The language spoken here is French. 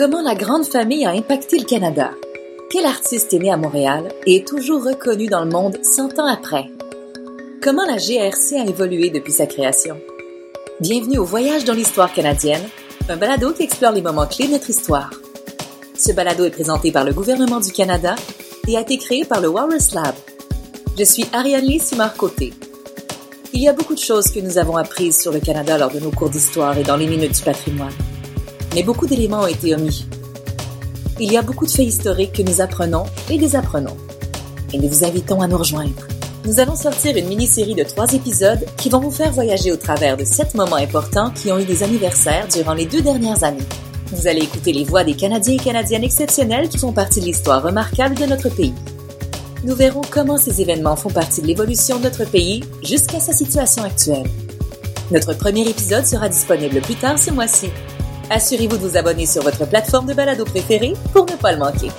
Comment la grande famille a impacté le Canada? Quel artiste est né à Montréal et est toujours reconnu dans le monde 100 ans après? Comment la GRC a évolué depuis sa création? Bienvenue au Voyage dans l'histoire canadienne, un balado qui explore les moments clés de notre histoire. Ce balado est présenté par le gouvernement du Canada et a été créé par le Walrus Lab. Je suis Ariane Lee Simard-Côté. Il y a beaucoup de choses que nous avons apprises sur le Canada lors de nos cours d'histoire et dans les minutes du patrimoine mais beaucoup d'éléments ont été omis. Il y a beaucoup de faits historiques que nous apprenons et désapprenons. Et nous vous invitons à nous rejoindre. Nous allons sortir une mini-série de trois épisodes qui vont vous faire voyager au travers de sept moments importants qui ont eu des anniversaires durant les deux dernières années. Vous allez écouter les voix des Canadiens et Canadiennes exceptionnels qui font partie de l'histoire remarquable de notre pays. Nous verrons comment ces événements font partie de l'évolution de notre pays jusqu'à sa situation actuelle. Notre premier épisode sera disponible plus tard ce mois-ci. Assurez-vous de vous abonner sur votre plateforme de balado préférée pour ne pas le manquer.